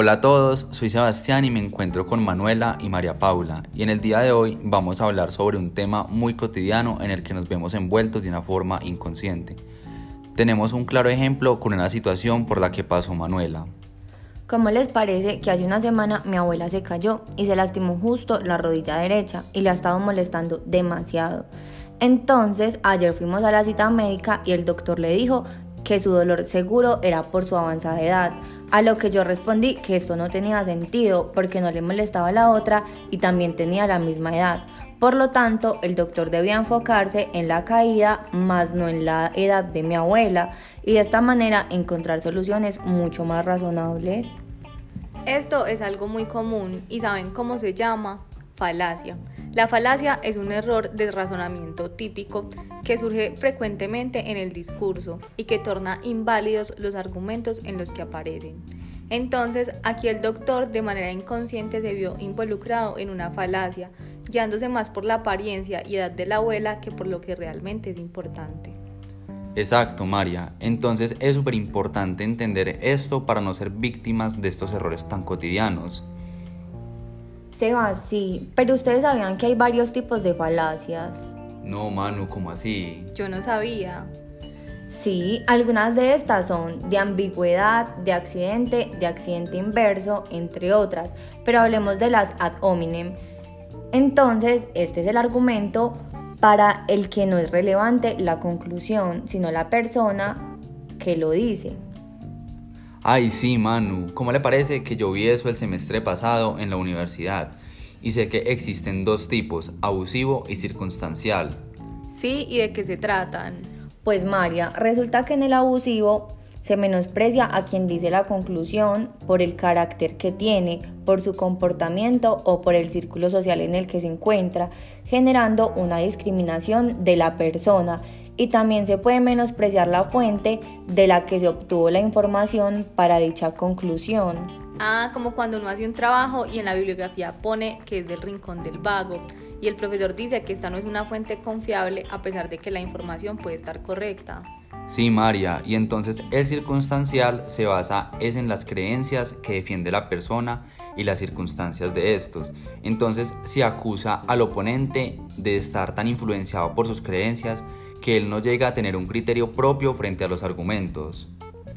Hola a todos, soy Sebastián y me encuentro con Manuela y María Paula y en el día de hoy vamos a hablar sobre un tema muy cotidiano en el que nos vemos envueltos de una forma inconsciente. Tenemos un claro ejemplo con una situación por la que pasó Manuela. ¿Cómo les parece que hace una semana mi abuela se cayó y se lastimó justo la rodilla derecha y la estaba molestando demasiado? Entonces ayer fuimos a la cita médica y el doctor le dijo que su dolor seguro era por su avanzada edad, a lo que yo respondí que esto no tenía sentido porque no le molestaba a la otra y también tenía la misma edad. Por lo tanto, el doctor debía enfocarse en la caída más no en la edad de mi abuela y de esta manera encontrar soluciones mucho más razonables. Esto es algo muy común y ¿saben cómo se llama? Falacia. La falacia es un error de razonamiento típico que surge frecuentemente en el discurso y que torna inválidos los argumentos en los que aparecen. Entonces, aquí el doctor de manera inconsciente se vio involucrado en una falacia, guiándose más por la apariencia y edad de la abuela que por lo que realmente es importante. Exacto, María. Entonces es súper importante entender esto para no ser víctimas de estos errores tan cotidianos. Seba, sí, pero ustedes sabían que hay varios tipos de falacias. No, Manu, ¿cómo así? Yo no sabía. Sí, algunas de estas son de ambigüedad, de accidente, de accidente inverso, entre otras, pero hablemos de las ad hominem. Entonces, este es el argumento para el que no es relevante la conclusión, sino la persona que lo dice. Ay, sí, Manu, ¿cómo le parece que yo vi eso el semestre pasado en la universidad? Y sé que existen dos tipos, abusivo y circunstancial. Sí, ¿y de qué se tratan? Pues María, resulta que en el abusivo se menosprecia a quien dice la conclusión por el carácter que tiene, por su comportamiento o por el círculo social en el que se encuentra, generando una discriminación de la persona y también se puede menospreciar la fuente de la que se obtuvo la información para dicha conclusión. Ah, como cuando uno hace un trabajo y en la bibliografía pone que es del rincón del vago y el profesor dice que esta no es una fuente confiable a pesar de que la información puede estar correcta. Sí, María, y entonces el circunstancial se basa es en las creencias que defiende la persona y las circunstancias de estos. Entonces se acusa al oponente de estar tan influenciado por sus creencias que él no llega a tener un criterio propio frente a los argumentos.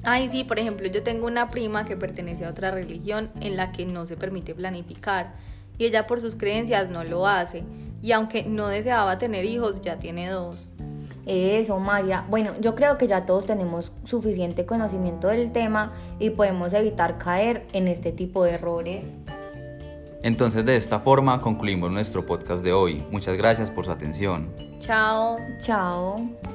Ay, sí, por ejemplo, yo tengo una prima que pertenece a otra religión en la que no se permite planificar y ella por sus creencias no lo hace y aunque no deseaba tener hijos, ya tiene dos. Eso, María. Bueno, yo creo que ya todos tenemos suficiente conocimiento del tema y podemos evitar caer en este tipo de errores. Entonces de esta forma concluimos nuestro podcast de hoy. Muchas gracias por su atención. Chao. Chao.